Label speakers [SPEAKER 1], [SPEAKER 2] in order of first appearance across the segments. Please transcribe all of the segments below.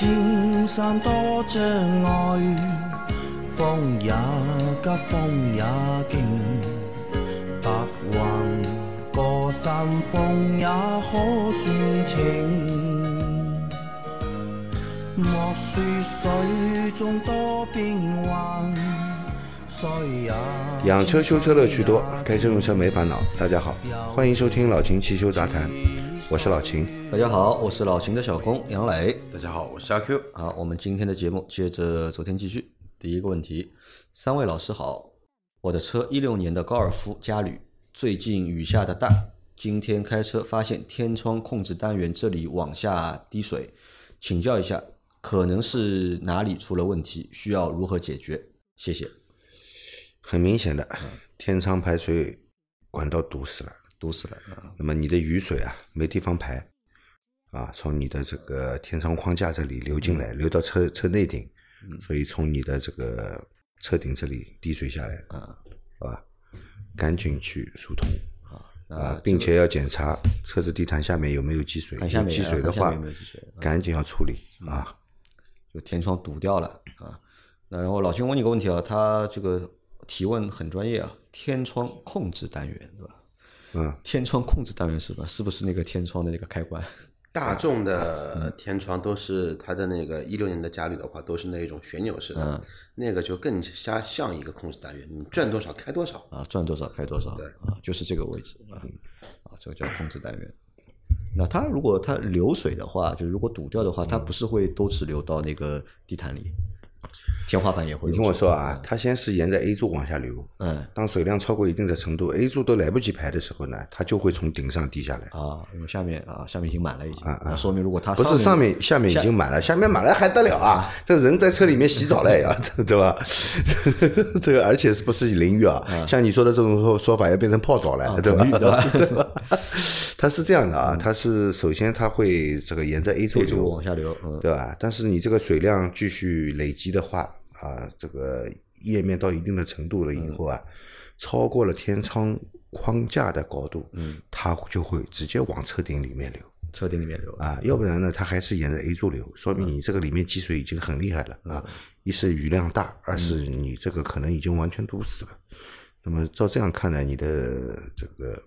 [SPEAKER 1] 莫说青山多障碍，风也急，风也劲，白云过山峰也可算情。莫说水中多变幻，水也
[SPEAKER 2] 养车修车乐趣多，开车用车没烦恼。大家好，欢迎收听老秦汽修杂谈，我是老秦。
[SPEAKER 3] 大家好，我是老秦的小工杨磊。
[SPEAKER 4] 大家好，我是阿 Q。
[SPEAKER 3] 好，我们今天的节目接着昨天继续。第一个问题，三位老师好，我的车一六年的高尔夫嘉旅，最近雨下的大，今天开车发现天窗控制单元这里往下滴水，请教一下，可能是哪里出了问题，需要如何解决？谢谢。
[SPEAKER 2] 很明显的，天窗排水管道堵死了，
[SPEAKER 3] 堵死了啊！
[SPEAKER 2] 那么你的雨水啊没地方排，啊，从你的这个天窗框架这里流进来，流到车车内顶，所以从你的这个车顶这里滴水下来，
[SPEAKER 3] 啊，
[SPEAKER 2] 好吧？赶紧去疏通
[SPEAKER 3] 那
[SPEAKER 2] 啊，并且要检查车子地毯下面有没有积水，有
[SPEAKER 3] 看下面
[SPEAKER 2] 积水的话赶紧要处理啊。
[SPEAKER 3] 就天窗堵掉了啊。那然后老秦问你个问题啊，他这个提问很专业啊，天窗控制单元对吧？
[SPEAKER 2] 嗯，
[SPEAKER 3] 天窗控制单元是吧？是不是那个天窗的那个开关？
[SPEAKER 4] 大众的天窗都是它的那个一六年的家里的话，都是那一种旋钮式的，
[SPEAKER 3] 嗯。
[SPEAKER 4] 那个就更加像一个控制单元，你转多少开多少。
[SPEAKER 3] 啊，转多少开多少
[SPEAKER 4] 对。
[SPEAKER 3] 啊，就是这个位置啊，啊，这个叫控制单元。那它如果它流水的话，就是如果堵掉的话，它不是会都只流到那个地毯里，天花板也会。
[SPEAKER 2] 你听我说啊，，它先是沿着 A 柱往下流，
[SPEAKER 3] 嗯
[SPEAKER 2] 当水量超过一定的程度，A 柱都来不及排的时候呢，它就会从顶上滴下来。
[SPEAKER 3] 啊，因为下面啊，下面已经满了已经，
[SPEAKER 2] 啊啊
[SPEAKER 3] 说明如果它
[SPEAKER 2] 不是上面下面已经满了，下面满了还得了啊？这人在车里面洗澡了也要，对吧？这个而且是不是淋浴啊？像你说的这种说说法，要变成泡澡了，对吧？
[SPEAKER 3] 对吧
[SPEAKER 2] 对吧？它是这样的啊，它是首先它会这个沿着 A 柱
[SPEAKER 3] 这就
[SPEAKER 2] 流
[SPEAKER 3] 往下流，嗯，
[SPEAKER 2] 对吧？但是你这个水量继续累积的话，啊，这个页面到一定的程度了以后啊，超过了天窗框架的高度，嗯，它就会直接往车顶里面流
[SPEAKER 3] 车顶里面流，
[SPEAKER 2] 啊，要不然呢，它还是沿着 A 柱流，说明你这个里面积水已经很厉害了啊。一是雨量大，二是你这个可能已经完全堵死了。那么照这样看来，你的这个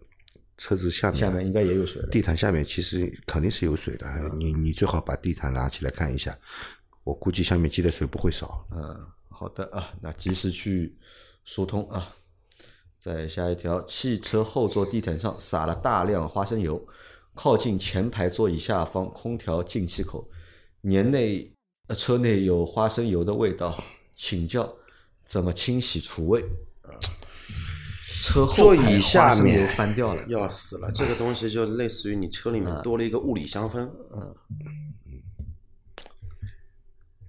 [SPEAKER 2] 车子下面
[SPEAKER 3] 下面应该也有水了。
[SPEAKER 2] 地毯下面其实肯定是有水的，你你最好把地毯拿起来看一下，我估计下面积的水不会少。
[SPEAKER 3] 嗯，好的啊，那及时去疏通啊。再下一条，汽车后座地毯上撒了大量花生油，靠近前排座椅下方空调进气口，年内呃车内有花生油的味道，请教怎么清洗除味？啊，车后
[SPEAKER 2] 座椅下面
[SPEAKER 3] 翻掉了，
[SPEAKER 4] 要死了，这个东西就类似于你车里面多了一个物理香氛，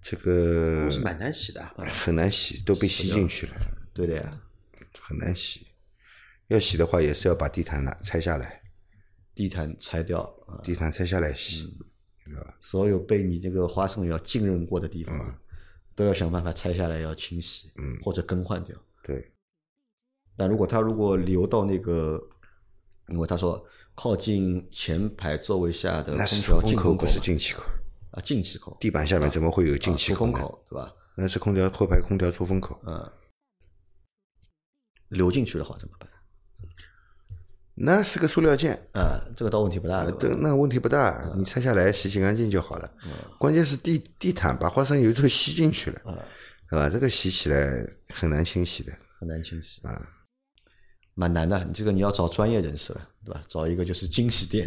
[SPEAKER 2] 这个
[SPEAKER 4] 是蛮难洗的。
[SPEAKER 2] 很难洗，都被吸进去了，
[SPEAKER 3] 对的呀。
[SPEAKER 2] 很难洗。要洗的话，也是要把地毯拿拆下来，
[SPEAKER 3] 地毯拆掉啊，
[SPEAKER 2] 地毯拆下来洗。
[SPEAKER 3] 所有被你这个花生油浸润过的地方，啊都要想办法拆下来，要清洗，
[SPEAKER 2] 嗯
[SPEAKER 3] 或者更换掉。
[SPEAKER 2] 对，
[SPEAKER 3] 但如果它如果流到那个，因为他说靠近前排座位下的空调
[SPEAKER 2] 进口，不是进气口。
[SPEAKER 3] 啊进气口，
[SPEAKER 2] 地板下面怎么会有进
[SPEAKER 3] 啊
[SPEAKER 2] 气口呢？
[SPEAKER 3] 出风口对吧？
[SPEAKER 2] 那是空调后排空调出风口。
[SPEAKER 3] 嗯，流进去的话怎么办？
[SPEAKER 2] 那是个塑料件，
[SPEAKER 3] 啊，这个倒问题不大，
[SPEAKER 2] 这
[SPEAKER 3] 对？
[SPEAKER 2] 那个问题不大，你拆下来洗洗干净就好了。关键是地地毯把花生油都吸进去了，对吧？这个洗起来很难清洗的。
[SPEAKER 3] 很难清洗
[SPEAKER 2] 啊，
[SPEAKER 3] 蛮难的。你这个你要找专业人士了，对吧？找一个就是精洗店，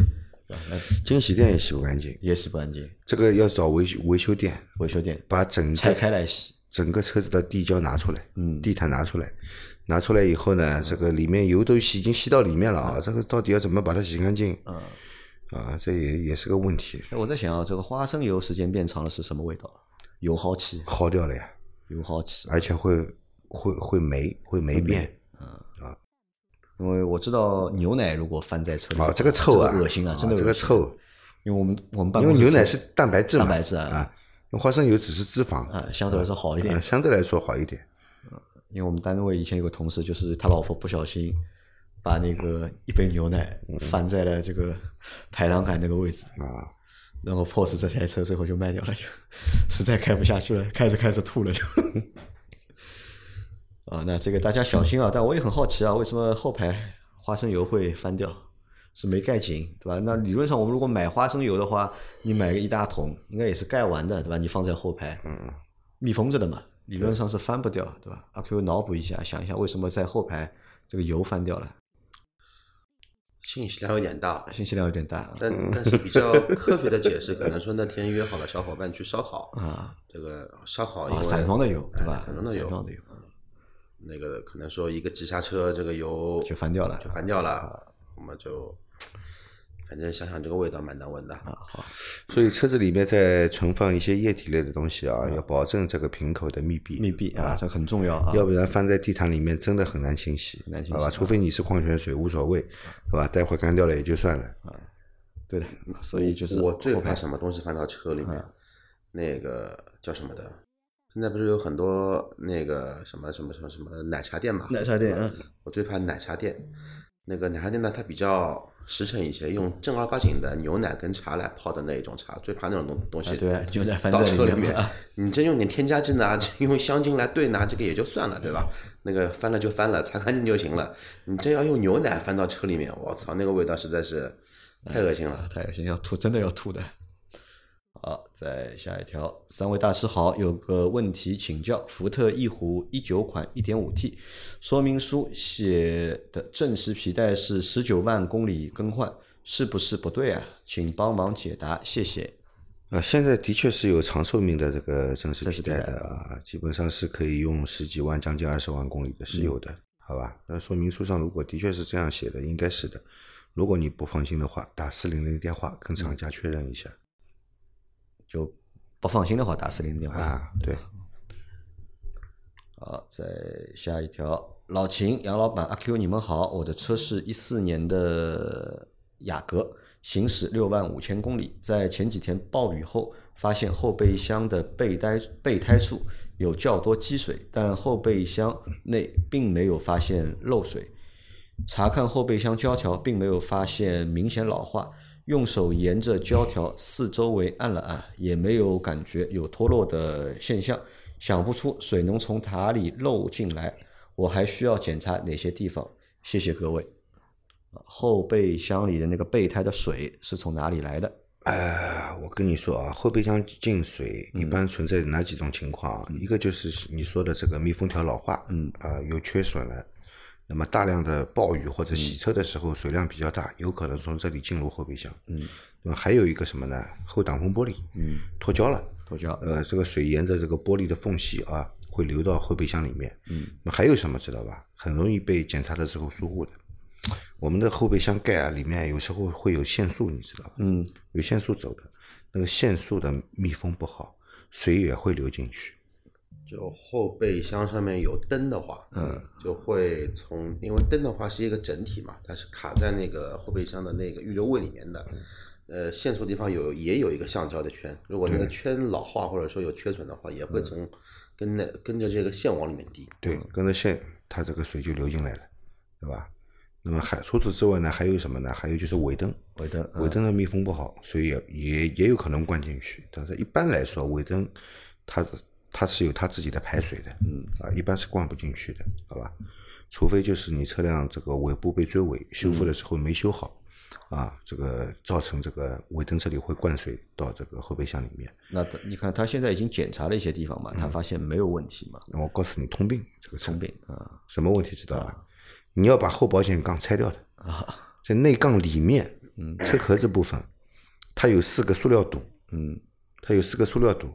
[SPEAKER 3] 对吧？那
[SPEAKER 2] 清洗店也洗不干净，
[SPEAKER 3] 也洗不干净，
[SPEAKER 2] 这个要找维修维修店，
[SPEAKER 3] 维修店
[SPEAKER 2] 把整
[SPEAKER 3] 拆开来洗。
[SPEAKER 2] 整个车子的地胶拿出来，
[SPEAKER 3] 嗯
[SPEAKER 2] 地毯拿出来，拿出来以后呢，这个里面油都吸已经吸到里面了啊，这个到底要怎么把它洗干净？
[SPEAKER 3] 嗯，
[SPEAKER 2] 啊，这也也是个问题，
[SPEAKER 3] 我在想啊，这个花生油时间变长了是什么味道？油耗气，
[SPEAKER 2] 耗掉了呀，
[SPEAKER 3] 油耗气。
[SPEAKER 2] 而且会会会霉，会霉变。
[SPEAKER 3] 因为我知道牛奶如果翻在车里，
[SPEAKER 2] 啊，这个臭啊，
[SPEAKER 3] 这个恶心啊，真的
[SPEAKER 2] 这个。臭，
[SPEAKER 3] 因为我们我们办
[SPEAKER 2] 因
[SPEAKER 3] 公室因
[SPEAKER 2] 为牛奶是蛋白质嘛，
[SPEAKER 3] 蛋白质啊
[SPEAKER 2] 啊，花生油只是脂肪，
[SPEAKER 3] 啊，相对来说好一点
[SPEAKER 2] 呃。相对来说好一点。
[SPEAKER 3] 因为我们单位以前有个同事，就是他老婆不小心把那个一杯牛奶翻在了这个排挡杆那个位置，
[SPEAKER 2] 啊，
[SPEAKER 3] 然后 POS 这台车最后就卖掉了，就 实在开不下去了，开着开着吐了就。啊，那这个大家小心啊！但我也很好奇啊，为什么后排花生油会翻掉？是没盖紧，对吧？那理论上我们如果买花生油的话，你买个一大桶，应该也是盖完的，对吧？你放在后排，嗯，密封着的嘛，理论上是翻不掉，对吧？阿 Q 脑补一下，想一下为什么在后排这个油翻掉了？
[SPEAKER 4] 信息量有点大，
[SPEAKER 3] 信息量有点大，
[SPEAKER 4] 但但是比较科学的解释，可能说那天约好了小伙伴去烧烤
[SPEAKER 3] 啊，
[SPEAKER 4] 这个烧烤因
[SPEAKER 3] 啊，散装的油，对吧？
[SPEAKER 4] 哎散装的油
[SPEAKER 3] 散装的油
[SPEAKER 4] 那个可能说一个急刹车，这个油
[SPEAKER 3] 就翻掉了
[SPEAKER 4] 就翻掉了，我们就反正想想这个味道蛮难闻的。
[SPEAKER 3] 啊，好，
[SPEAKER 2] 所以车子里面再存放一些液体类的东西啊，要保证这个瓶口的密闭。
[SPEAKER 3] 密闭啊，这很重要啊。
[SPEAKER 2] 要不然放在地毯里面真的很难清洗，
[SPEAKER 3] 难清洗
[SPEAKER 2] 好吧？除非你是矿泉水，无所谓，是吧？待会儿干掉了也就算了。
[SPEAKER 3] 对的，所以就是
[SPEAKER 4] 我最怕什么东西放到车里
[SPEAKER 3] 嗯
[SPEAKER 4] 面，那个叫什么的？现在不是有很多那个什么什么什么什么奶茶店嘛？
[SPEAKER 3] 奶茶店嗯
[SPEAKER 4] 我最怕奶茶店。那个奶茶店呢，它比较实诚一些，用正儿八经的牛奶跟茶来泡的那一种茶，最怕那种东东西。
[SPEAKER 3] 啊对牛奶翻
[SPEAKER 4] 到车里面你真用点添加剂呢，用香精来兑呢，这个也就算了，对吧？那个翻了就翻了，擦干净就行了。你真要用牛奶翻到车里面，我操，那个味道实在是太恶心了。
[SPEAKER 3] 太恶心，要吐，真的要吐的。好，再下一条，三位大师好，有个问题请教：福特翼虎一九款一点五 T，说明书写的正时皮带是十九万公里更换，是不是不对啊？请帮忙解答，谢谢。
[SPEAKER 2] 啊，现在的确是有长寿命的这个正时皮带的啊，基本上是可以用十几万、将近二十万公里的是有的，好吧？那说明书上如果的确是这样写的，应该是的。如果你不放心的话，打四零零电话跟厂家确认一下
[SPEAKER 3] 就不放心的话，打四零零电话。
[SPEAKER 2] 啊。对，
[SPEAKER 3] 好，再下一条，老秦杨老板阿 Q，你们好，我的车是一四年的雅阁，行驶六万五千公里，在前几天暴雨后，发现后备箱的备胎备胎处有较多积水，但后备箱内并没有发现漏水。查看后备箱胶条，并没有发现明显老化。用手沿着胶条四周围按了按，也没有感觉有脱落的现象。想不出水能从塔里漏进来，我还需要检查哪些地方？谢谢各位。啊后备箱里的那个备胎的水是从哪里来的？
[SPEAKER 2] 呃，我跟你说啊，后备箱进水
[SPEAKER 3] 嗯
[SPEAKER 2] 一般存在哪几种情况啊？一个就是你说的这个密封条老化，嗯，啊、有缺损了。那么大量的暴雨或者洗车的时候，水量比较大，有可能从这里进入后备箱。嗯，那么还有一个什么呢？后挡风玻璃，嗯，脱胶了，
[SPEAKER 3] 脱胶
[SPEAKER 2] 呃，这个水沿着这个玻璃的缝隙啊，会流到后备箱里面。嗯，那还有什么知道吧？很容易被检查的时候疏忽的。我们的后备箱盖啊，里面有时候会有限速，你知道吧？
[SPEAKER 3] 嗯，
[SPEAKER 2] 有限速走的，那个限速的密封不好，水也会流进去。
[SPEAKER 4] 就后备箱上面有灯的话，嗯，就会从，因为灯的话是一个整体嘛，它是卡在那个后备箱的那个预留位里面的。呃，线束地方有也有一个橡胶的圈，如果那个圈老化或者说有缺损的话，也会从跟那跟着这个线往里面滴。
[SPEAKER 2] 对，跟着线，它这个水就流进来了，对吧？那么还除此之外呢，还有什么呢？还有就是尾灯，
[SPEAKER 3] 尾灯，嗯
[SPEAKER 2] 尾灯的密封不好，水也也也有可能灌进去。但是一般来说，尾灯它它是有它自己的排水的，嗯。啊，一般是灌不进去的，好吧？除非就是你车辆这个尾部被追尾，修复的时候没修好，啊，这个造成这个尾灯这里会灌水到这个后备箱里面。
[SPEAKER 3] 那你看他现在已经检查了一些地方嘛，他发现没有问题嘛，
[SPEAKER 2] 那我告诉你，通病这个
[SPEAKER 3] 通病啊，
[SPEAKER 2] 什么问题知道吧？你要把后保险杠拆掉的啊。在内杠里面，嗯。车壳子部分，它有四个塑料堵，
[SPEAKER 3] 嗯，
[SPEAKER 2] 它有四个塑料堵，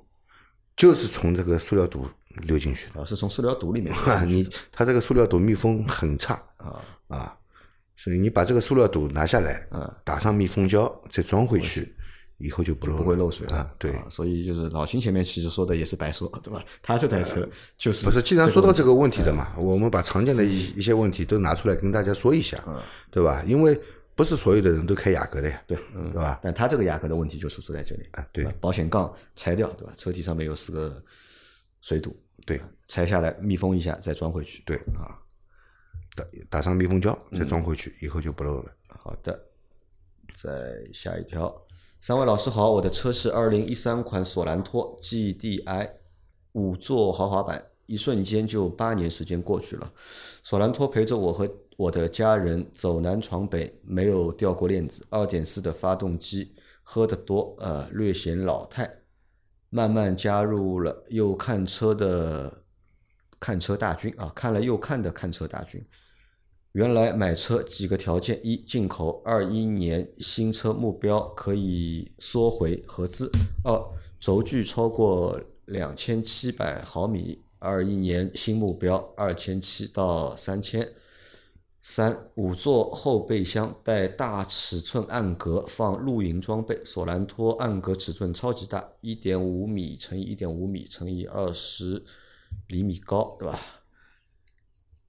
[SPEAKER 2] 就是从这个塑料堵流进去的。
[SPEAKER 3] 啊是从塑料堵里面
[SPEAKER 2] 啊，你它这个塑料堵密封很差
[SPEAKER 3] 啊
[SPEAKER 2] 啊，所以你把这个塑料堵拿下来，打上密封胶，再装回去，以后就不漏
[SPEAKER 3] 不会漏水了
[SPEAKER 2] 啊。对，
[SPEAKER 3] 啊所以就是老秦前面其实说的也是白说，对吧？他这台车就是
[SPEAKER 2] 不是，既然说到这
[SPEAKER 3] 个
[SPEAKER 2] 个问题的嘛，我们把常见的一一些问题都拿出来跟大家说一下，对吧？因为不是所有的人都开雅阁的呀，对，对吧？
[SPEAKER 3] 但他这个雅阁的问题就出出在这里
[SPEAKER 2] 啊对
[SPEAKER 3] 保险杠拆掉，对吧？车体上面有四个水堵，
[SPEAKER 2] 对
[SPEAKER 3] 拆下来密封一下再装回去。
[SPEAKER 2] 对
[SPEAKER 3] 啊，
[SPEAKER 2] 打打上密封胶，再装回去，以后就不漏了。
[SPEAKER 3] 好的，再下一条，三位老师好，我的车是二零一三款索兰托 GDI 五座豪华版，一瞬间就八年时间过去了。索兰托陪着我和我的家人走南闯北，没有掉过链子。二点四的发动机，喝得多，呃，略显老态。慢慢加入了又看车的看车大军啊，看了又看的看车大军。原来买车几个条件：一、进口；二一年新车目标可以缩回合资；二、轴距超过两千七百毫米；二一年新目标二千七到三千；三、五座后备箱带大尺寸暗格放露营装备，索兰托暗格尺寸超级大，一点五米乘以一点五米乘以二十厘米高，对吧？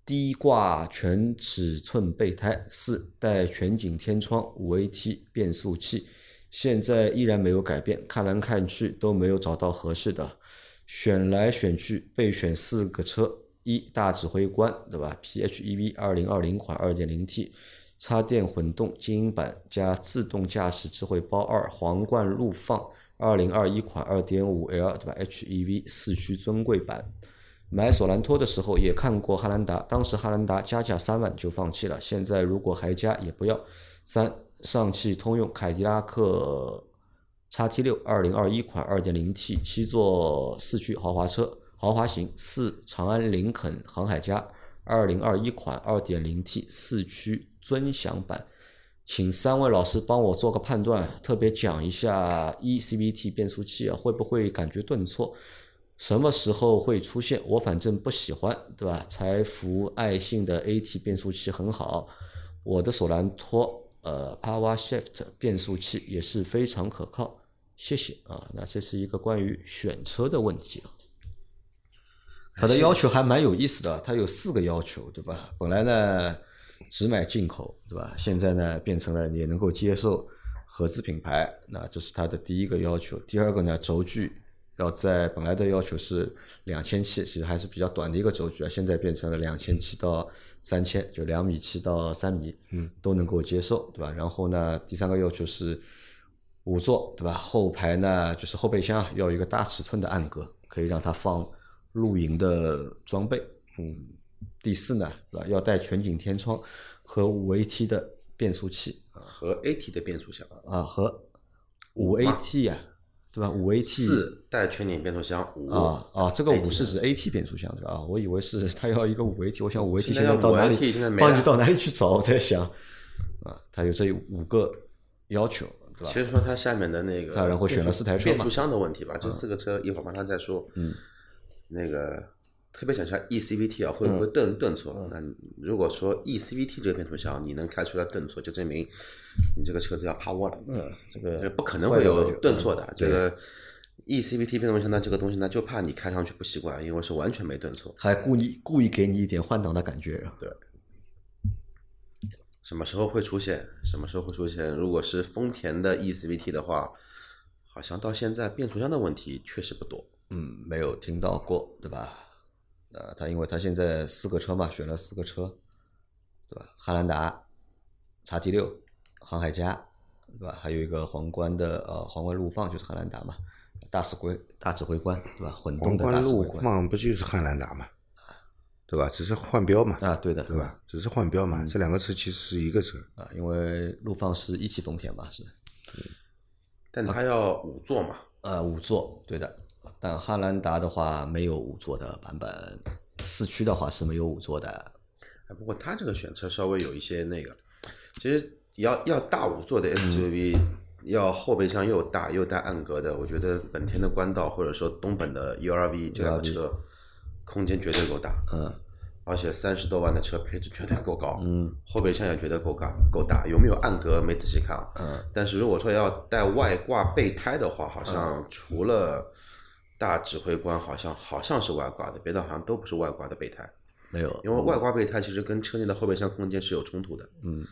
[SPEAKER 3] 低挂全尺寸备胎，四带全景天窗，五 AT 变速器，现在依然没有改变，看来看去都没有找到合适的，选来选去备选四个车，一大指挥官，对吧？PHEV 二零二零款二点零 T，插电混动精英版加自动驾驶智慧包二皇冠陆放二零二一款二点五 L，对吧？HEV 四驱尊贵版。买索兰托的时候也看过汉兰达，当时汉兰达加价三万就放弃了，现在如果还加也不要。三上汽通用凯迪拉克 XT 六二零二一款二点零 T 七座四驱豪华车，豪华型。四长安林肯航海家二零二一款二点零 T 四驱尊享版，请三位老师帮我做个判断，特别讲一下 E C V T 变速器啊会不会感觉顿挫？什么时候会出现？我反正不喜欢，对吧？财富爱信的 AT 变速器很好，我的索兰托呃 Power Shift 变速器也是非常可靠，谢谢啊。那这是一个关于选车的问题啊。他的要求还蛮有意思的，他有四个要求，对吧？本来呢只买进口，对吧？现在呢变成了也能够接受合资品牌，那这是他的第一个要求。第二个呢轴距。要在本来的要求是两千七，其实还是比较短的一个轴距啊，现在变成了两千七到三千，就两米七到三米，嗯，都能够接受，对吧？然后呢，第三个要求是五座，对吧？后排呢就是后备箱要有一个大尺寸的暗格，可以让它放露营的装备，嗯。第四呢，对吧？要带全景天窗和五 AT 的变速器
[SPEAKER 4] 和 AT 的变速箱
[SPEAKER 3] 啊，和五 AT 啊。对吧？五 AT
[SPEAKER 4] 四带全景变速箱，五
[SPEAKER 3] 啊啊，这个五是指 AT 变速箱对吧？我以为是它要一个五 AT，我想五 AT 现在到哪里？帮你到哪里去找？我在想啊，它有这五个要求，对吧？
[SPEAKER 4] 其实说它下面的那个，
[SPEAKER 3] 它然后选了四台车
[SPEAKER 4] 变速箱的问题吧，这四个车一会儿帮他再说。嗯，那个。特别想下 eCVT 啊，会不会顿顿挫？那如果说 eCVT 这个变速箱你能开出来顿挫，就证明你这个车子要趴窝了。
[SPEAKER 3] 嗯，这个
[SPEAKER 4] 不可能会有顿挫的。这个 eCVT 变速箱那，这个东西呢，就怕你开上去不习惯，因为是完全没顿挫，
[SPEAKER 3] 还故意故意给你一点换挡的感觉。
[SPEAKER 4] 对。什么时候会出现？什么时候会出现？如果是丰田的 eCVT 的话，好像到现在变速箱的问题确实不多。
[SPEAKER 3] 嗯，没有听到过，对吧？呃，他因为他现在四个车嘛，选了四个车，对吧？汉兰达、叉 T 六、航海家，对吧？还有一个皇冠的呃皇冠陆放就是汉兰达嘛，大指挥大指挥官，对吧？混动的大指挥官。
[SPEAKER 2] 陆放不就是汉兰达嘛？对吧？只是换标嘛。
[SPEAKER 3] 啊，对的，
[SPEAKER 2] 对吧？只是换标嘛，这两个车其实是一个车
[SPEAKER 3] 啊，因为陆放是一汽丰田嘛，是。
[SPEAKER 4] 但它要五座嘛？
[SPEAKER 3] 呃，五座，对的。但汉兰达的话没有五座的版本，四驱的话是没有五座的。
[SPEAKER 4] 哎，不过它这个选车稍微有一些那个，其实要要大五座的 SUV，要后备箱又大又带暗格的，我觉得本田的冠道或者说东本的 URV 这辆车，空间绝对够大。
[SPEAKER 3] 嗯。
[SPEAKER 4] 而且三十多万的车配置绝对够高。
[SPEAKER 3] 嗯。
[SPEAKER 4] 后备箱也绝对够大够大，有没有暗格没仔细看啊？
[SPEAKER 3] 嗯。
[SPEAKER 4] 但是如果说要带外挂备胎的话，好像除了大指挥官好像好像是外挂的，别的好像都不是外挂的备胎。
[SPEAKER 3] 没有，
[SPEAKER 4] 因为外挂备胎其实跟车内的后备箱空间是有冲突的。
[SPEAKER 3] 嗯，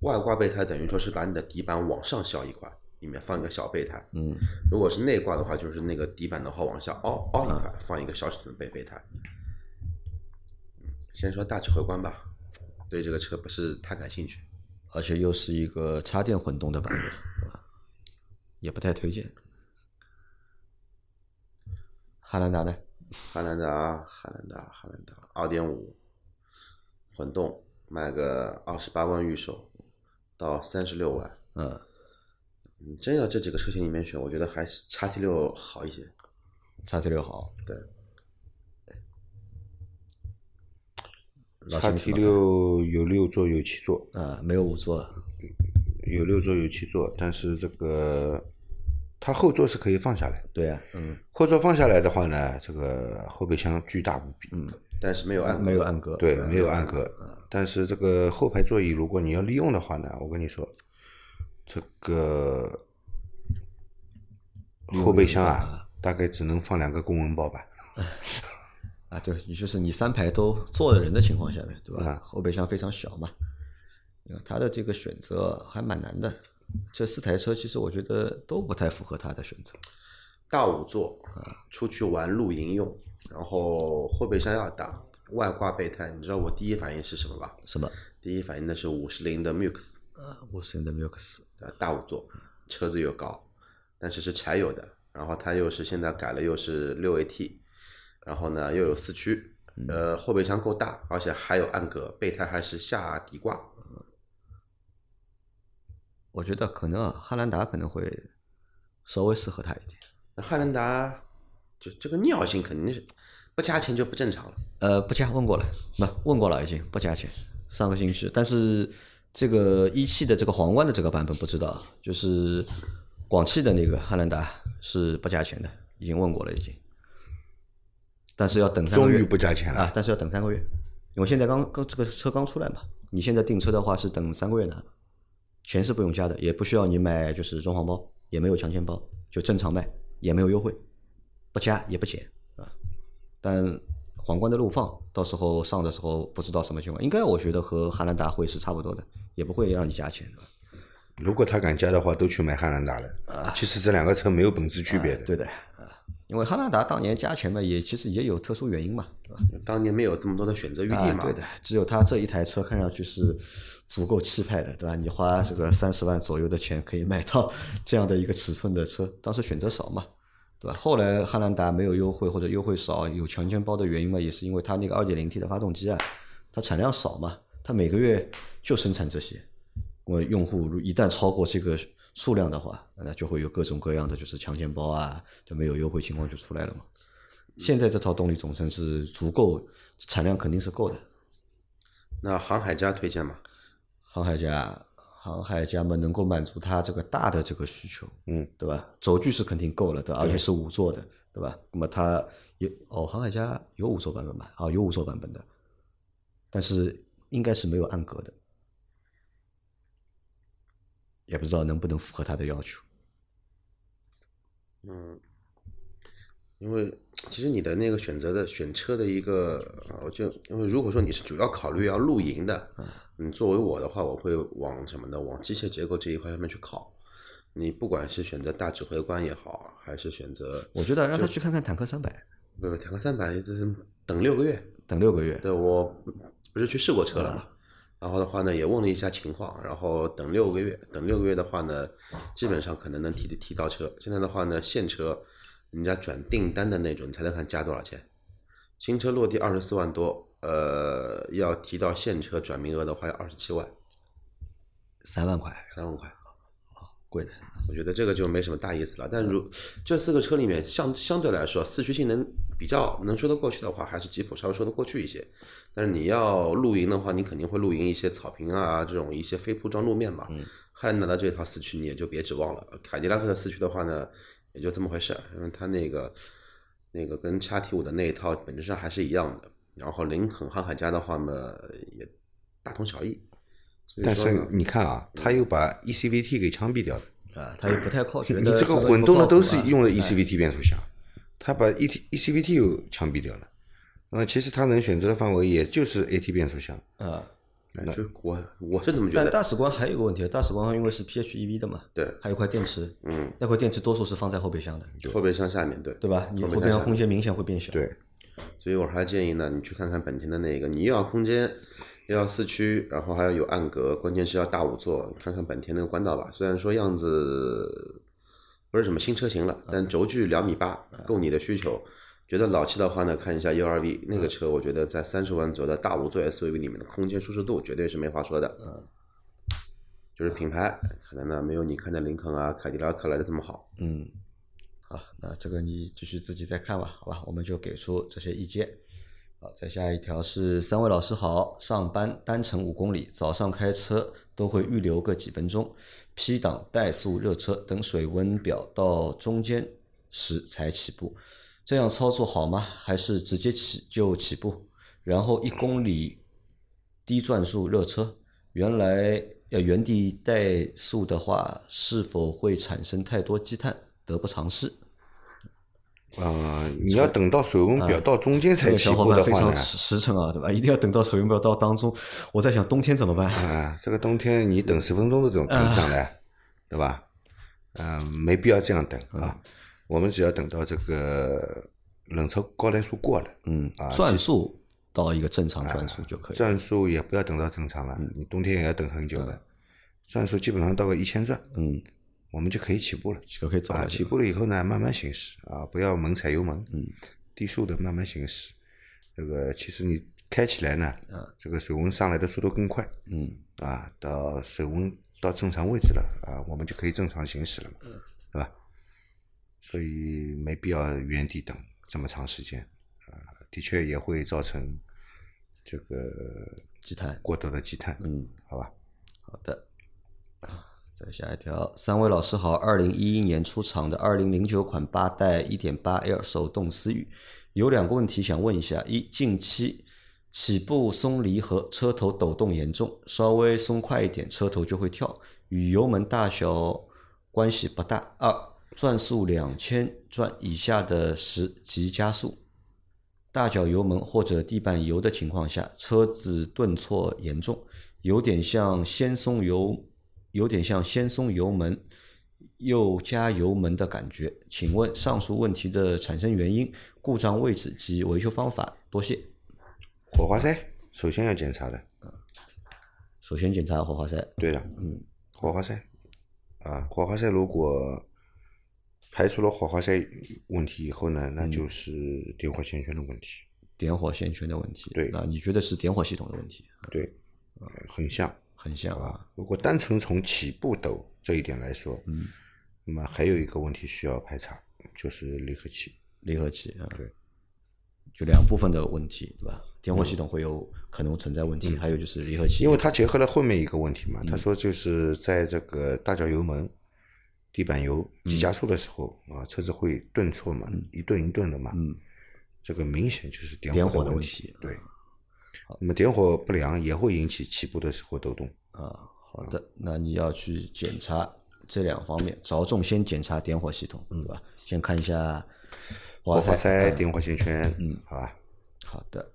[SPEAKER 4] 外挂备胎等于说是把你的底板往上削一块，里面放一个小备胎。
[SPEAKER 3] 嗯，
[SPEAKER 4] 如果是内挂的话，就是那个底板的话往下凹凹一块，放一个小尺寸备备胎。先说大指挥官吧，对这个车不是太感兴趣，
[SPEAKER 3] 而且又是一个插电混动的版本，也不太推荐。汉兰达呢？
[SPEAKER 4] 汉兰达，汉兰达，汉兰达，二点五混动，卖个二十八万预售到三十六万。
[SPEAKER 3] 嗯，
[SPEAKER 4] 你真要这几个车型里面选，我觉得还是叉 T 六好一些。
[SPEAKER 3] 叉 T 六好，
[SPEAKER 4] 对，
[SPEAKER 2] 叉 T 六有六座有七座，
[SPEAKER 3] 啊，没有五座，
[SPEAKER 2] 有六座有七座，但是这个它后座是可以放下来，
[SPEAKER 3] 对啊，嗯，
[SPEAKER 2] 后座放下来的话呢，这个后备箱巨大无比，嗯，
[SPEAKER 4] 但是没有按
[SPEAKER 3] 没有暗格，
[SPEAKER 2] 对，没有暗格，但是这个后排座椅如果你要利用的话呢，我跟你说，这个后备箱啊，大概只能放两个公文包吧，
[SPEAKER 3] 啊，对，你就是你三排都坐着人的情况下面，对吧？
[SPEAKER 2] 啊。
[SPEAKER 3] 后备箱非常小嘛，你看它的这个选择还蛮难的。这四台车其实我觉得都不太符合他的选择。
[SPEAKER 4] 大五座啊，出去玩露营用，然后后备箱要大，外挂备胎。你知道我第一反应是什么吧？
[SPEAKER 3] 什么？
[SPEAKER 4] 第一反应的是五十铃的 Mux，
[SPEAKER 3] 呃，五十铃的 Mux，
[SPEAKER 4] 呃，大五座，车子又高，但是是柴油的，然后它又是现在改了，又是六 AT，然后呢又有四驱，呃，后备箱够大，而且还有暗格，备胎还是下底挂。
[SPEAKER 3] 我觉得可能啊，汉兰达可能会稍微适合他一点。
[SPEAKER 4] 那汉兰达就这个尿性肯定是不加钱就不正常了。
[SPEAKER 3] 呃，不加问过了，不问过了已经不加钱。上个星期，但是这个一汽的这个皇冠的这个版本不知道，就是广汽的那个汉兰达是不加钱的，已经问过了已经。但是要等三个月
[SPEAKER 2] 终于不加钱了
[SPEAKER 3] 啊！但是要等三个月，因为现在刚刚这个车刚出来嘛，你现在订车的话是等三个月拿，钱是不用加的，也不需要你买就是装潢包，也没有强奸包，就正常卖，也没有优惠，不加也不减啊。但皇冠的路放到时候上的时候不知道什么情况，应该我觉得和汉兰达会是差不多的，也不会让你加钱的。
[SPEAKER 2] 如果他敢加的话，都去买汉兰达了。其实这两个车没有本质区别的。
[SPEAKER 3] 对的啊，因为汉兰达当年加钱嘛，也其实也有特殊原因嘛，对吧？
[SPEAKER 4] 当年没有这么多的选择余地。
[SPEAKER 3] 对的，只有它这一台车看上去是足够气派的，对吧？你花这个三十万左右的钱可以买到 这样的一个尺寸的车，当时选择少嘛，对吧？后来汉兰达没有优惠或者优惠少，有强奸包的原因嘛，也是因为它那个二点零 T 的发动机啊，它产量少嘛，它每个月就生产这些，我用户如一旦超过这个数量的话，那就会有各种各样的就是强奸包啊，就没有优惠情况就出来了嘛。现在这套动力总成是足够，产量肯定是够的。
[SPEAKER 4] 那航海家推荐吗？
[SPEAKER 3] 航海家，航海家们能够满足它这个大的这个需求，
[SPEAKER 2] 嗯，
[SPEAKER 3] 对吧？轴距是肯定够了的，而且是五座的，对吧？那么它有哦，航海家有五座版本吧？啊，有五座版本的，但是应该是没有暗格的，也不知道能不能符合他的要求。
[SPEAKER 4] 嗯，因为其实你的那个选择的选车的一个，呃我就因为如果说你是主要考虑要露营的，嗯，作为我的话，我会往什么呢？往机械结构这一块上面去考。你不管是选择大指挥官也好，还是选择
[SPEAKER 3] 我觉得让他去看看坦克三百，
[SPEAKER 4] 不不坦克三百，就是等六个月。
[SPEAKER 3] 等六个月。
[SPEAKER 4] 对我不不是去试过车了嘛，然后的话呢，也问了一下情况，然后等六个月，等六个月的话呢，基本上可能能提提到车。现在的话呢，现车人家转订单的那种，你猜猜看加多少钱？新车落地二十四万多，呃，要提到现车转名额的话要二十七万，
[SPEAKER 3] 三万块，
[SPEAKER 4] 三万块。
[SPEAKER 3] 啊贵的。
[SPEAKER 4] 我觉得这个就没什么大意思了。但如这四个车里面，相相对来说，四驱性能比较能说得过去的话，还是吉普稍微说得过去一些。但是你要露营的话，你肯定会露营一些草坪啊，这种一些非铺装路面嘛。汉兰达的这套四驱你也就别指望了。凯迪拉克的四驱的话呢，也就这么回事，因为它那个那个跟叉 T 五的那一套本质上还是一样的。然后林肯航海家的话呢，也大同小异。所以
[SPEAKER 2] 但是
[SPEAKER 4] 说
[SPEAKER 2] 你看啊，他又把 ECVT 给枪毙掉了。
[SPEAKER 3] 啊，他又不太靠，觉得
[SPEAKER 2] 你这个
[SPEAKER 3] 个
[SPEAKER 2] 混动的都是用的
[SPEAKER 3] 哎
[SPEAKER 2] ECVT 变速箱，他把 E T ECVT 又枪毙掉了。那么其实他能选择的范围也就是 AT 变速箱。
[SPEAKER 3] 啊。
[SPEAKER 4] 那就我我是这么觉得。
[SPEAKER 3] 但大使官还有一个问题，大使官因为是 PHEV 的嘛，
[SPEAKER 4] 对
[SPEAKER 3] 还有一块电池，
[SPEAKER 4] 嗯，
[SPEAKER 3] 那块电池多数是放在后备箱的，
[SPEAKER 4] 后备箱下面对
[SPEAKER 3] 对吧？你
[SPEAKER 4] 后
[SPEAKER 3] 后备箱空间明显会变小。
[SPEAKER 2] 对，
[SPEAKER 4] 所以我还建议呢，你去看看本田的那个，你又要空间，又要四驱，然后还要有暗格，关键是要大五座。看看本田那个关岛吧，虽然说样子不是什么新车型了，但轴距两米八够你的需求。觉得老气的话呢，看一下 U R V 那个车，我觉得在三十万左右的大五座 S U V 里面的空间舒适度绝对是没话说的。嗯，就是品牌可能呢没有你看的林肯啊、凯迪拉克来的这么好。
[SPEAKER 3] 嗯，好，那这个你继续自己再看吧，好吧，我们就给出这些意见。好，再下一条是三位老师好，上班单程五公里，早上开车都会预留个几分钟，P 档怠速热车，等水温表到中间时才起步。这样操作好吗？还是直接起就起步，然后一公里低转速热车？原来呃原地怠速的话，是否会产生太多积碳？得不偿失。
[SPEAKER 2] 啊，你要等到水温表到中间才起步的话呢
[SPEAKER 3] 伴非常？实实诚啊，对吧？一定要等到水温表到当中。我在想冬天怎么办？
[SPEAKER 2] 啊，这个冬天你等十分钟都等等不上来，对吧？嗯、没必要这样等啊。我们只要等到这个冷车高怠速过了，
[SPEAKER 3] 嗯
[SPEAKER 2] 啊，
[SPEAKER 3] 转速到一个正常转速就可以。
[SPEAKER 2] 转速也不要等到正常了，你冬天也要等很久的。转速基本上到个一千转，
[SPEAKER 3] 嗯，
[SPEAKER 2] 我们就可以起步了。啊，
[SPEAKER 3] 就可以走了。
[SPEAKER 2] 起步了以后呢，慢慢行驶啊，不要猛踩油门，嗯，低速的慢慢行驶。这个其实你开起来呢，这个水温上来的速度更快，
[SPEAKER 3] 嗯，
[SPEAKER 2] 啊，到水温到正常位置了啊，我们就可以正常行驶了嘛，对吧？所以没必要原地等这么长时间，啊，的确也会造成这个
[SPEAKER 3] 积碳。
[SPEAKER 2] 过多的积碳，
[SPEAKER 3] 嗯，
[SPEAKER 2] 好吧？
[SPEAKER 3] 好的。再下一条，三位老师好。二零一一年出厂的二零零九款八代一点八 L 手动思域，有两个问题想问一下：一，近期起步松离合，车头抖动严重，稍微松快一点，车头就会跳，与油门大小关系不大。二，转速两千转以下的时急加速，大脚油门或者地板油的情况下，车子顿挫严重，有点像先松油，有点像先松油门又加油门的感觉。请问上述问题的产生原因、故障位置及维修方法？多谢。
[SPEAKER 2] 火花塞首先要检查的，
[SPEAKER 3] 首先检查火花塞，
[SPEAKER 2] 对的，嗯，火花塞啊，火花塞如果排除了火花塞问题以后呢，那就是点火线圈的问题。
[SPEAKER 3] 点火线圈的问题。
[SPEAKER 2] 对
[SPEAKER 3] 那你觉得是点火系统的问题？
[SPEAKER 2] 对，呃很像。
[SPEAKER 3] 很像啊。
[SPEAKER 2] 如果单纯从起步抖这一点来说，嗯，那么还有一个问题需要排查，就是离合器。
[SPEAKER 3] 离合器啊，
[SPEAKER 2] 对，
[SPEAKER 3] 就两部分的问题，对吧？点火系统会有可能存在问题，还有就是离合器，
[SPEAKER 2] 因为它结合了后面一个问题
[SPEAKER 3] 嗯
[SPEAKER 2] 嘛，他说就是在这个大脚油门、地板油急加速的时候啊，车子会顿挫嘛，一顿一顿的嘛，
[SPEAKER 3] 嗯，
[SPEAKER 2] 这个明显就是点火
[SPEAKER 3] 的问题
[SPEAKER 2] 对，那么点火不良也会引起起步的时候抖动。
[SPEAKER 3] 啊，好的，那你要去检查这两方面，着重先检查点火系统，对吧？先看一下
[SPEAKER 2] 火花塞、点火线圈，嗯，好吧。
[SPEAKER 3] 好的，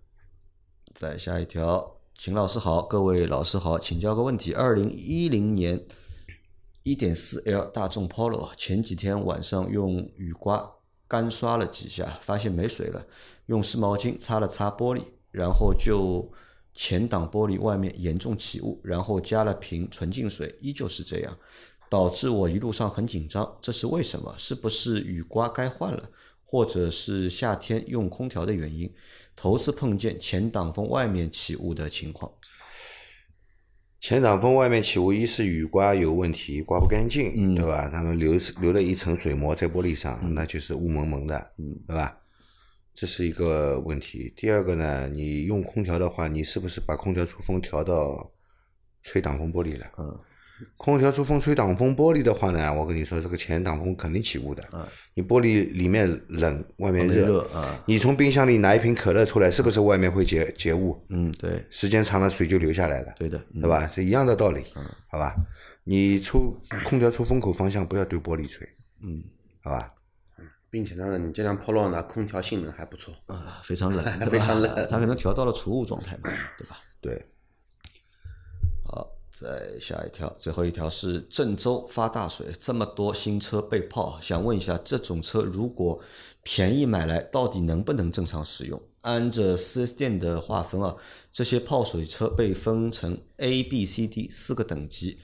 [SPEAKER 3] 再下一条，秦老师好，各位老师好，请教个问题：二零一零年一点四 L 大众 Polo 前几天晚上用雨刮干刷了几下，发现没水了，用湿毛巾擦了擦玻璃，然后就前挡玻璃外面严重起雾，然后加了瓶纯净水，依旧是这样，导致我一路上很紧张，这是为什么？是不是雨刮该换了？或者是夏天用空调的原因，头次碰见前挡风外面起雾的情况。
[SPEAKER 2] 前挡风外面起雾，一是雨刮有问题，刮不干净，对吧？他们留留了一层水膜在玻璃上，那就是雾蒙蒙的，对吧？这是一个问题。第二个呢，你用空调的话，你是不是把空调出风调到吹挡风玻璃了？
[SPEAKER 3] 嗯，
[SPEAKER 2] 空调出风吹挡风玻璃的话呢，我跟你说，这个前挡风肯定起雾的。嗯你玻璃里面冷，外面热，
[SPEAKER 3] 热啊
[SPEAKER 2] 你从冰箱里拿一瓶可乐出来，是不是外面会结结雾？
[SPEAKER 3] 嗯，对，
[SPEAKER 2] 时间长了水就流下来了，
[SPEAKER 3] 对的，嗯
[SPEAKER 2] 对吧？是一样的道理，嗯好吧？你出空调出风口方向不要对玻璃吹，
[SPEAKER 3] 嗯，
[SPEAKER 2] 好吧？
[SPEAKER 4] 并且呢，你这辆 Polo 呢，空调性能还不错。
[SPEAKER 3] 啊，非常冷，
[SPEAKER 4] 非常冷
[SPEAKER 3] 它可能调到了储物状态嘛，对吧？
[SPEAKER 2] 对，
[SPEAKER 3] 好，再下一条，最后一条是郑州发大水，这么多新车被泡，想问一下，这种车如果便宜买来，到底能不能正常使用？按着 4S 店的划分啊，这些泡水车被分成 A、B、C、D 四个等级，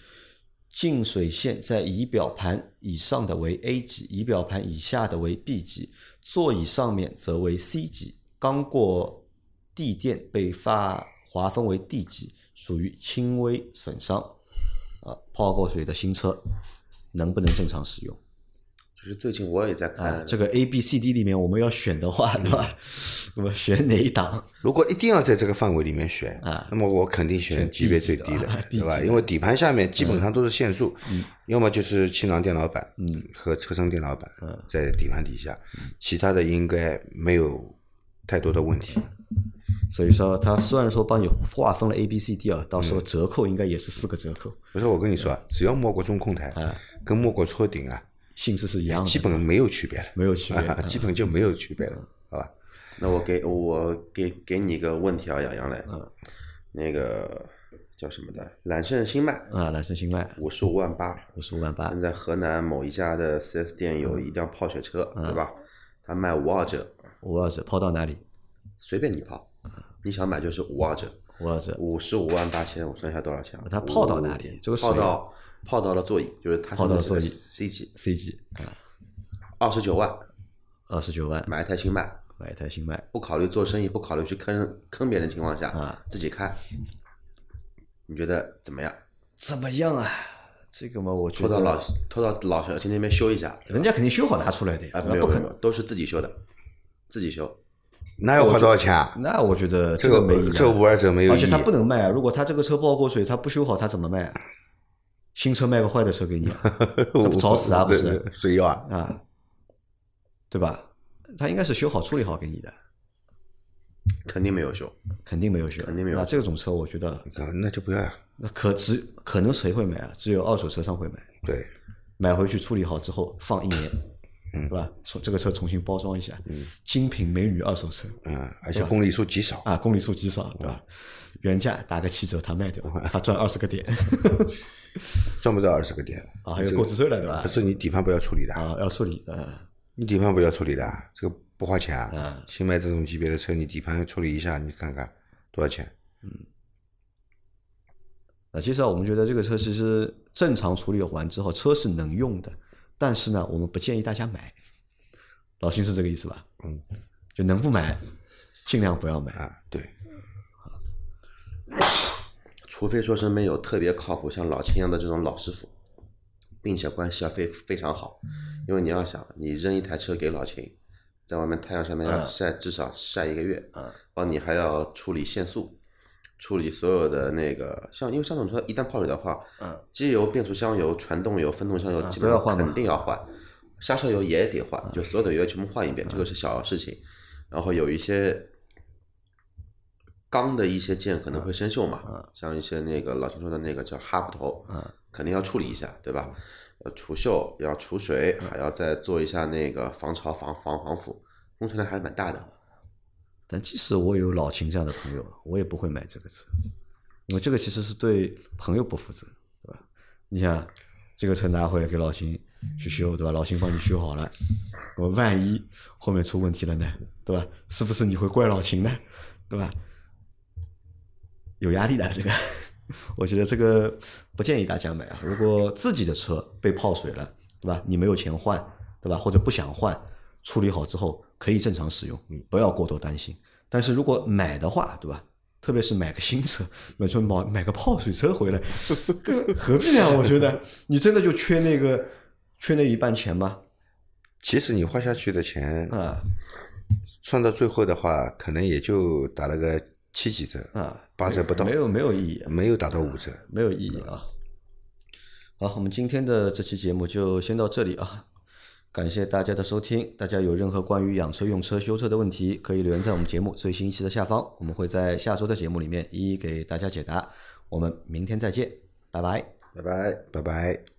[SPEAKER 3] 进水线在仪表盘以上的为 A 级，仪表盘以下的为 B 级，座椅上面则为 C 级。刚过地垫被发划分为 D 级，属于轻微损伤。啊，泡过水的新车能不能正常使用？
[SPEAKER 4] 就是最近我也在
[SPEAKER 3] 啊
[SPEAKER 4] 看，
[SPEAKER 3] 这个 A、B、C、D 里面我们要选的话，对吧？那么选哪一档？
[SPEAKER 2] 如果一定要在这个范围里面选，
[SPEAKER 3] 啊
[SPEAKER 2] 那么我肯定选
[SPEAKER 3] 选
[SPEAKER 2] 级别最低的
[SPEAKER 3] 啊，
[SPEAKER 2] 对吧？因为底盘下面基本上都是限速，要么就是气囊电脑板，嗯，和车身电脑板，在底盘底下，其他的应该没有太多的问题。
[SPEAKER 3] 所以说，他虽然说帮你划分了 A、B、C、D 啊，到时候折扣应该也是四个折扣，
[SPEAKER 2] 不是我跟你说，啊，只要没过中控台
[SPEAKER 3] 啊，
[SPEAKER 2] 跟没过车顶啊，
[SPEAKER 3] 性质是一样的，
[SPEAKER 2] 基本没有区别了，
[SPEAKER 3] 没有区别。
[SPEAKER 2] 啊，基本就没有区别了，好吧？
[SPEAKER 4] 那我给我给给你一个问题啊，杨洋来，
[SPEAKER 3] 嗯
[SPEAKER 4] 那个叫什么的，揽胜星脉
[SPEAKER 3] 啊，揽胜星脉
[SPEAKER 4] 五十五万八，
[SPEAKER 3] 五十五万八。
[SPEAKER 4] 现，在河南某一家的四 S 店有一辆泡雪车，对吧？他卖五二折，
[SPEAKER 3] 五二折抛到哪里？
[SPEAKER 4] 随便你泡，你想买就是五二折，
[SPEAKER 3] 五二折
[SPEAKER 4] 五十五万八千，我算一下多少钱啊？
[SPEAKER 3] 它泡到哪里？这个水
[SPEAKER 4] 泡到泡到了座椅，就是它
[SPEAKER 3] 泡到了座椅
[SPEAKER 4] C 级
[SPEAKER 3] ，C 级啊，
[SPEAKER 4] 二十九万
[SPEAKER 3] 二十九万
[SPEAKER 4] 买一台新迈，
[SPEAKER 3] 买一台新迈，
[SPEAKER 4] 不考虑做生意，不考虑去坑坑别人的情况下，
[SPEAKER 3] 啊
[SPEAKER 4] 自己开，你觉得怎么样？
[SPEAKER 3] 怎么样啊？这个嘛，我觉得
[SPEAKER 4] 拖到老拖到老小区那边修一下，
[SPEAKER 3] 人家肯定修好拿出来的，
[SPEAKER 4] 啊，
[SPEAKER 3] 对吧不可能。
[SPEAKER 4] 没有没有，都是自己修的，自己修。
[SPEAKER 2] 那要花多少钱啊？
[SPEAKER 3] 那我觉得
[SPEAKER 2] 这个
[SPEAKER 3] 个没意义啊，
[SPEAKER 2] 这个五二折没有意义
[SPEAKER 3] 而且他不能卖啊！如果他这个车泡过水，他不修好，他怎么卖啊？新车卖个坏的车给你啊，那不找死啊？不是
[SPEAKER 2] 谁要啊？
[SPEAKER 3] 啊，对吧？他应该是修好、处理好给你的，
[SPEAKER 4] 肯定没有修，
[SPEAKER 3] 肯定没有修，
[SPEAKER 4] 肯定没有
[SPEAKER 3] 那这种车，我觉得
[SPEAKER 2] 呃那就不要呀。
[SPEAKER 3] 那可只可能谁会买啊？只有二手车商会买，
[SPEAKER 2] 对，
[SPEAKER 3] 买回去处理好之后放一年，
[SPEAKER 2] 嗯
[SPEAKER 3] 对吧？从这个车重新包装一下，嗯精品美女二手车
[SPEAKER 2] 嗯，而且公里数极少，
[SPEAKER 3] 啊，公里数极少，对吧？原价打个七折，他卖掉，他赚二十个点
[SPEAKER 2] 赚不到二十个点
[SPEAKER 3] 啊，还有购置税了，对吧
[SPEAKER 2] 不？是你底盘不要处理的，
[SPEAKER 3] 啊，要处理的。
[SPEAKER 2] 你底盘不要处理的，这个不花钱
[SPEAKER 3] 嗯
[SPEAKER 2] 啊。新买这种级别的车，你底盘处理一下，你看看多少钱？
[SPEAKER 3] 嗯那其实啊，我们觉得这个车其实正常处理完之后，车是能用的，但是呢，我们不建议大家买。老辛是这个意思吧？
[SPEAKER 2] 嗯，
[SPEAKER 3] 就能不买，尽量不要买。
[SPEAKER 2] 啊，对，
[SPEAKER 4] 除非说身边有特别靠谱，像老秦一样的这种老师傅，并且关系要非非常好。因为你要想，你扔一台车给老秦，在外面太阳上面要晒至少晒一个月，帮你还要处理限速，处理所有的那个像，因为像这种车一旦泡水的话，嗯机油、变速箱油、传动油、分动箱油基本上肯定要换，刹车油也得换，就所有的油全部换一遍，这个是小事情。然后有一些钢的一些件可能会生锈嘛，像一些那个老秦说的那个叫哈布头，肯定要处理一下，对吧？要除锈，要除水，还要再做一下那个防潮、防防防腐，工程量还是蛮大的。
[SPEAKER 3] 但即使我有老秦这样的朋友，我也不会买这个车，因为这个其实是对朋友不负责，对吧？你想这个车拿回来给老秦去修，对吧？老秦帮你修好了，我万一后面出问题了呢，对吧？是不是你会怪老秦呢？对吧？有压力的这个，我觉得这个不建议大家买啊。如果自己的车被泡水了，对吧？你没有钱换，对吧？或者不想换，处理好之后可以正常使用，你不要过多担心。但是如果买的话，对吧？特别是买个新车，买说买买个泡水车回来，何必呢？我觉得你真的就缺那个缺那一半钱吗？
[SPEAKER 2] 其实你花下去的钱，
[SPEAKER 3] 啊
[SPEAKER 2] 算到最后的话，可能也就打了个七几折，
[SPEAKER 3] 啊，
[SPEAKER 2] 八折不到，
[SPEAKER 3] 没有没有意义，
[SPEAKER 2] 没有达到五折。
[SPEAKER 3] 没有意义啊。好，我们今天的这期节目就先到这里啊，感谢大家的收听。大家有任何关于养车、用车、修车的问题，可以留言在我们节目最新一期的下方，我们会在下周的节目里面一一给大家解答。我们明天再见，拜拜。
[SPEAKER 4] 拜拜。
[SPEAKER 2] 拜拜。